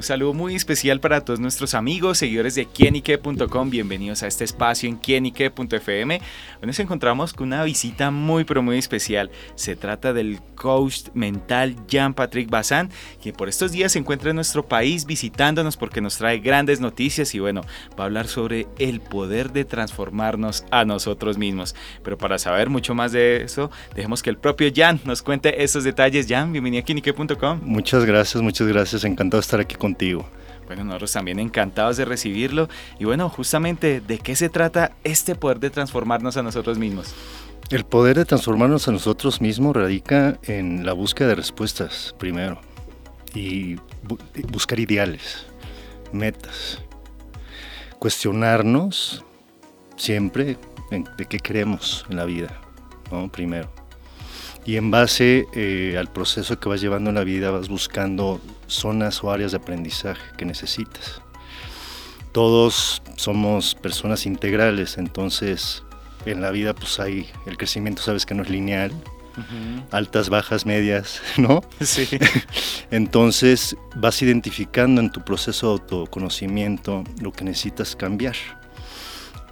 Un saludo muy especial para todos nuestros amigos, seguidores de quienique.com. Bienvenidos a este espacio en quienique.fm. Hoy nos encontramos con una visita muy, pero muy especial. Se trata del coach mental Jean-Patrick Bazin, que por estos días se encuentra en nuestro país visitándonos porque nos trae grandes noticias y bueno, va a hablar sobre el poder de transformarnos a nosotros mismos. Pero para saber mucho más de eso, dejemos que el propio Jan nos cuente esos detalles. Jan, bienvenido a quienique.com. Muchas gracias, muchas gracias. Encantado de estar aquí contigo. Bueno, nosotros también encantados de recibirlo. Y bueno, justamente, ¿de qué se trata este poder de transformarnos a nosotros mismos? El poder de transformarnos a nosotros mismos radica en la búsqueda de respuestas, primero, y buscar ideales, metas, cuestionarnos siempre de qué queremos en la vida, ¿no? primero. Y en base eh, al proceso que vas llevando en la vida vas buscando zonas o áreas de aprendizaje que necesitas. Todos somos personas integrales, entonces en la vida pues hay, el crecimiento sabes que no es lineal, altas, bajas, medias, ¿no? Sí. Entonces vas identificando en tu proceso de autoconocimiento lo que necesitas cambiar.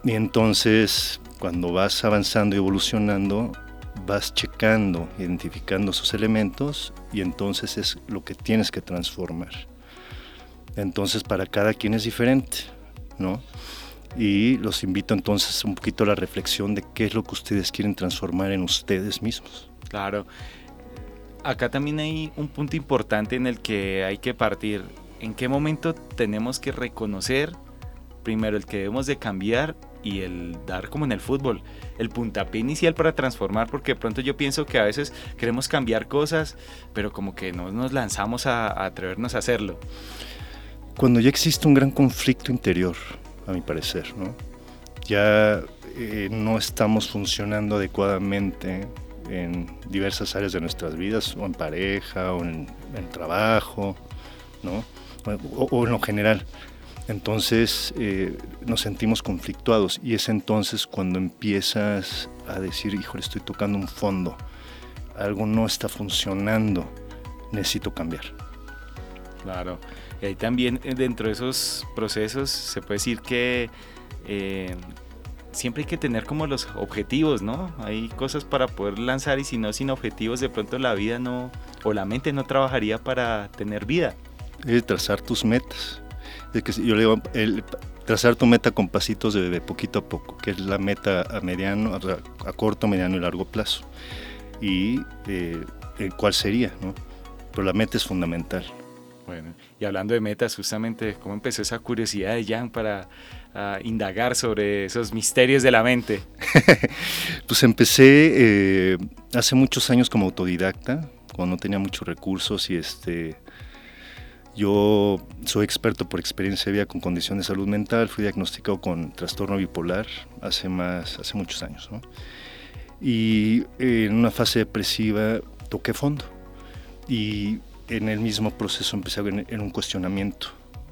Y entonces cuando vas avanzando y evolucionando, vas checando, identificando esos elementos y entonces es lo que tienes que transformar. Entonces para cada quien es diferente, ¿no? Y los invito entonces un poquito a la reflexión de qué es lo que ustedes quieren transformar en ustedes mismos. Claro. Acá también hay un punto importante en el que hay que partir. ¿En qué momento tenemos que reconocer primero el que debemos de cambiar y el dar como en el fútbol, el puntapié inicial para transformar, porque de pronto yo pienso que a veces queremos cambiar cosas, pero como que no nos lanzamos a, atrevernos a hacerlo. Cuando ya existe un gran conflicto interior, a mi parecer, ¿no? ya eh, no estamos funcionando adecuadamente en diversas áreas de nuestras vidas, o en pareja, o en, el trabajo, ¿no? o en lo general entonces eh, nos sentimos conflictuados y es entonces cuando empiezas a decir, híjole, estoy tocando un fondo, algo no está funcionando, necesito cambiar. Claro, y ahí también eh, dentro de esos procesos se puede decir que eh, siempre hay que tener como los objetivos, ¿no? Hay cosas para poder lanzar y si no sin objetivos de pronto la vida no, o la mente no trabajaría para tener vida. Es trazar tus metas que yo le digo, el, trazar tu meta con pasitos de, poquito a poco, que es la meta a mediano, a, corto, mediano y largo plazo. Y eh, cuál sería, ¿no? Pero la meta es fundamental. Bueno, y hablando de metas, justamente, ¿cómo empezó esa curiosidad de Jan para indagar sobre esos misterios de la mente? pues empecé eh, hace muchos años como autodidacta, cuando no tenía muchos recursos y este yo soy experto por experiencia de vida con condición de salud mental, fui diagnosticado con trastorno bipolar hace, más, hace muchos años. Y en una fase depresiva toqué fondo y en el mismo proceso empecé en, en un cuestionamiento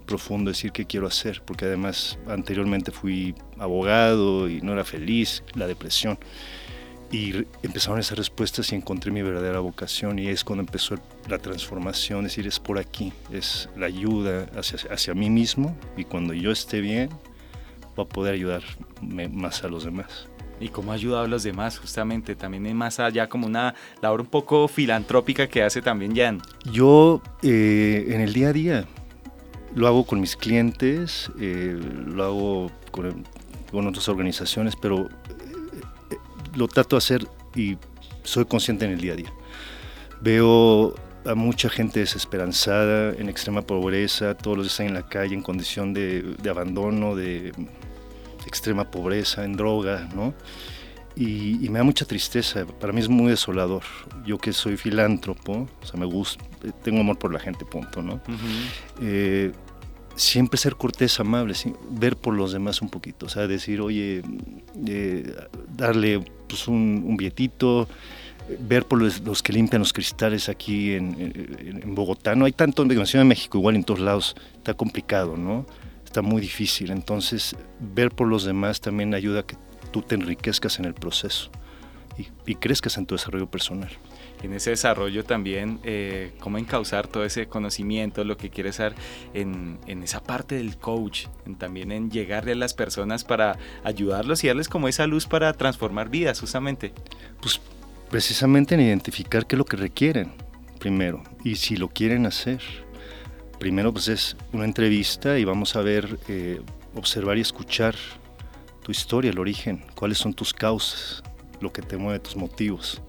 profundo, decir qué quiero hacer, porque además anteriormente fui abogado y no era feliz, la depresión. Y empezaron esas respuestas y encontré mi verdadera vocación y es cuando empezó la transformación, es decir, es por aquí, es la ayuda hacia, hacia mí mismo y cuando yo esté bien, voy a poder ayudar más a los demás. ¿Y cómo ayuda a los demás? Justamente, también es más allá como una labor un poco filantrópica que hace también Jan. Yo eh, en el día a día lo hago con mis clientes, eh, lo hago con, con otras organizaciones, pero lo trato de hacer y soy consciente en el día a día. Veo a mucha gente desesperanzada, en extrema pobreza, todos los están en la calle en condición de, abandono, de extrema pobreza, en droga, ¿no? Y, me da mucha tristeza, para mí es muy desolador. Yo que soy filántropo, o sea, me gusta, tengo amor por la gente, punto, ¿no? Siempre ser cortés, amable, ver por los demás un poquito, o sea, decir, oye, eh, darle pues, un, un, ver por los, que limpian los cristales aquí en, Bogotá. No hay tanto en la Ciudad de México, igual en todos lados, está complicado, ¿no? Está muy difícil. Entonces, ver por los demás también ayuda a que tú te enriquezcas en el proceso y, y crezcas en tu desarrollo personal. En ese desarrollo también, eh, cómo encauzar todo ese conocimiento, lo que quieres hacer en, en, esa parte del coach, también en llegarle a las personas para ayudarlos y darles como esa luz para transformar vidas, justamente. Pues precisamente en identificar qué es lo que requieren, primero, y si lo quieren hacer. Primero pues es una entrevista y vamos a ver, eh, observar y escuchar tu historia, el origen, cuáles son tus causas, lo que te mueve, tus motivos.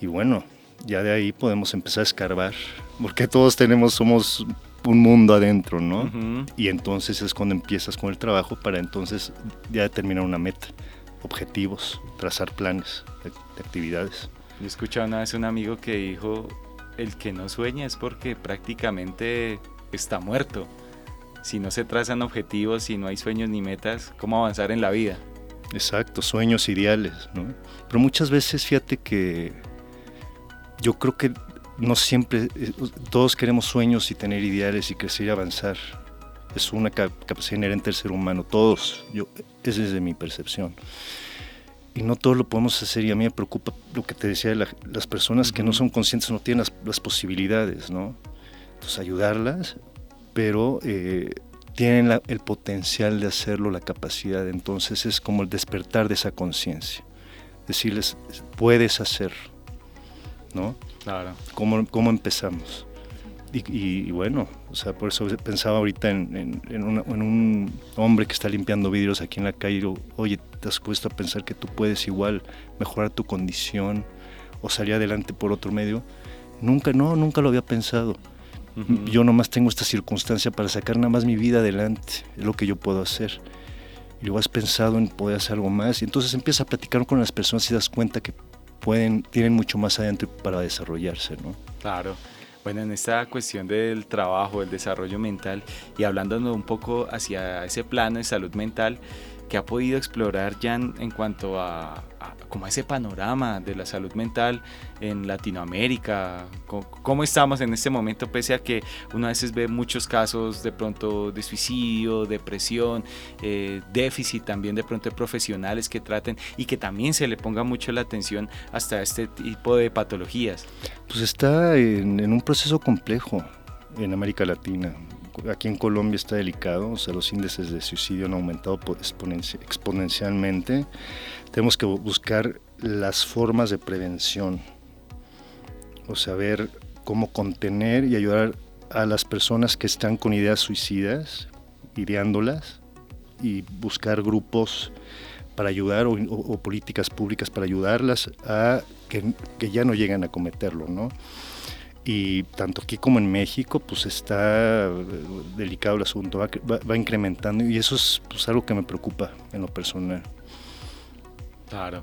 Y bueno, ya de ahí podemos empezar a escarbar, porque todos tenemos, somos un mundo adentro, ¿no? Y entonces es cuando empiezas con el trabajo para entonces ya determinar una meta, objetivos, trazar planes de, actividades. Yo escuchaba una vez un amigo que dijo, el que no sueña es porque prácticamente está muerto. Si no se trazan objetivos, si no hay sueños ni metas, ¿cómo avanzar en la vida? Exacto, sueños, ideales, ¿no? Pero muchas veces, fíjate que yo creo que no siempre, eh, todos queremos sueños y tener ideales y crecer y avanzar. Es una capacidad inherente del ser humano, todos. Yo, esa es de mi percepción. Y no todos lo podemos hacer y a mí me preocupa lo que te decía, las personas que no son conscientes no tienen las, posibilidades, ¿no? Entonces ayudarlas, pero eh, tienen el potencial de hacerlo, la capacidad. Entonces es como el despertar de esa conciencia. Decirles, puedes hacerlo ¿no? Claro. ¿Cómo, cómo empezamos? Y, bueno, o sea, por eso pensaba ahorita en, un hombre que está limpiando vidrios aquí en la calle. Oye, ¿te has puesto a pensar que tú puedes igual mejorar tu condición o salir adelante por otro medio? Nunca, no, nunca lo había pensado. Yo nomás tengo esta circunstancia para sacar nada más mi vida adelante, es lo que yo puedo hacer. Y luego has pensado en poder hacer algo más. Y entonces empiezas a platicar con las personas y das cuenta que pueden, tienen mucho más adentro para desarrollarse, ¿no? Claro. Bueno, en esta cuestión del trabajo, del desarrollo mental y hablando un poco hacia ese plano de salud mental, que ha podido explorar Jan en cuanto a, como ese panorama de la salud mental en Latinoamérica? ¿Cómo, estamos en este momento pese a que uno a veces ve muchos casos de pronto de suicidio, depresión, eh, déficit también de pronto profesionales que traten y que también se le ponga mucho la atención hasta este tipo de patologías? Pues está en un proceso complejo en América Latina aquí en Colombia está delicado, o sea, los índices de suicidio han aumentado exponencialmente. Tenemos que buscar las formas de prevención, o sea, ver cómo contener y ayudar a las personas que están con ideas suicidas, ideándolas, y buscar grupos para ayudar o, políticas públicas para ayudarlas a que, que ya no lleguen a cometerlo, ¿no? Y tanto aquí como en México pues está delicado el asunto, va, incrementando y eso es pues, algo que me preocupa en lo personal. Claro,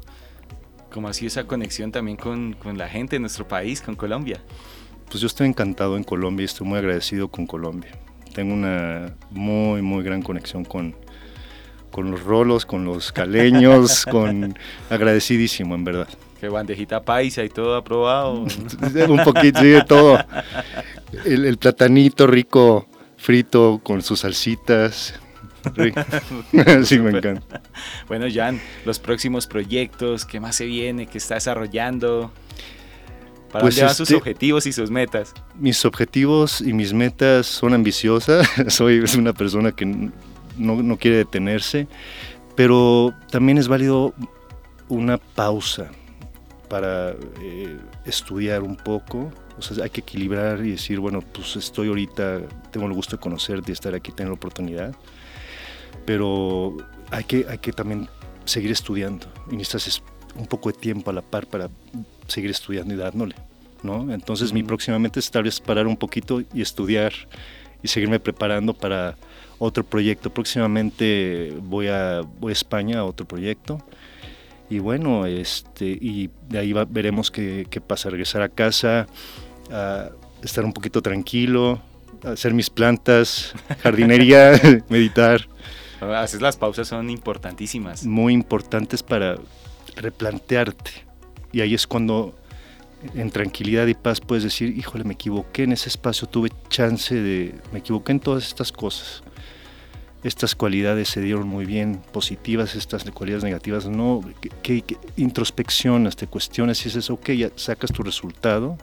como así esa conexión también con, con, la gente de nuestro país, con Colombia. Pues yo estoy encantado en Colombia y estoy muy agradecido con Colombia. Tengo una muy, muy gran conexión con, con los rolos, con los caleños, con agradecidísimo en verdad bandejita paisa y todo aprobado. un poquito, sí, de todo. El, platanito rico, frito con sus salsitas. sí, me encanta. Bueno, Jan, los próximos proyectos, ¿qué más se viene? ¿Qué está desarrollando? ¿Para pues dónde sus este, objetivos y sus metas? Mis objetivos y mis metas son ambiciosas. Soy una persona que no, no quiere detenerse, pero también es válido una pausa para eh, estudiar un poco. O sea, hay que equilibrar y decir, bueno, pues estoy ahorita, tengo el gusto de conocerte y estar aquí, tener la oportunidad. Pero hay que, hay que también seguir estudiando. Y necesitas un poco de tiempo a la par para seguir estudiando y dándole. ¿no? Entonces, mi próximamente es tal vez parar un poquito y estudiar y seguirme preparando para otro proyecto. Próximamente voy a, voy a España a otro proyecto y bueno, este, y de ahí veremos qué, qué, pasa, regresar a casa, a estar un poquito tranquilo, hacer mis plantas, jardinería, meditar. Haces las pausas son importantísimas. Muy importantes para replantearte. Y ahí es cuando en tranquilidad y paz puedes decir, híjole, me equivoqué en ese espacio, tuve chance de, me equivoqué en todas estas cosas. Estas cualidades se dieron muy bien, positivas, estas cualidades negativas, no, que, introspeccionas, te cuestionas y dices, ok, ya sacas tu resultado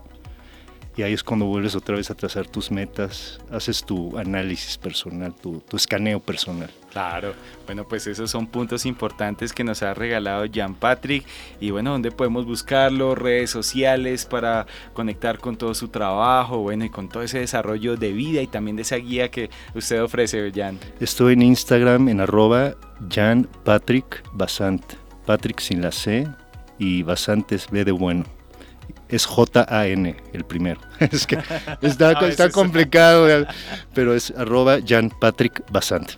y ahí es cuando vuelves otra vez a trazar tus metas, haces tu análisis personal, tu, tu escaneo personal. Claro, bueno, pues esos son puntos importantes que nos ha regalado Jean Patrick. Y bueno, ¿dónde podemos buscarlo? Redes sociales para conectar con todo su trabajo, bueno, y con todo ese desarrollo de vida y también de esa guía que usted ofrece, Jan. Estoy en Instagram en arroba Jan Patrick Basant. Patrick sin la C y Basant es B de bueno es J-A-N el primero. es que está, está complicado, pero es arroba Jan Patrick Basant.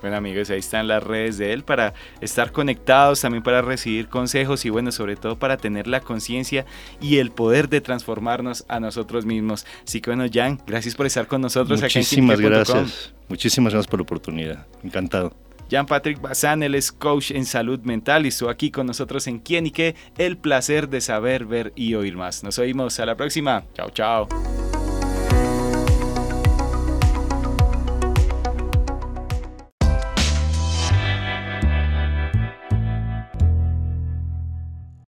Bueno amigos, ahí están las redes de él para estar conectados, también para recibir consejos y bueno, sobre todo para tener la conciencia y el poder de transformarnos a nosotros mismos. Así que bueno, Jan, gracias por estar con nosotros. Muchísimas gracias. Muchísimas gracias por la oportunidad. Encantado. Jean Patrick Bazán, él es coach en salud mental y estuvo aquí con nosotros en Quién y qué. El placer de saber, ver y oír más. Nos oímos a la próxima. Chao, chao.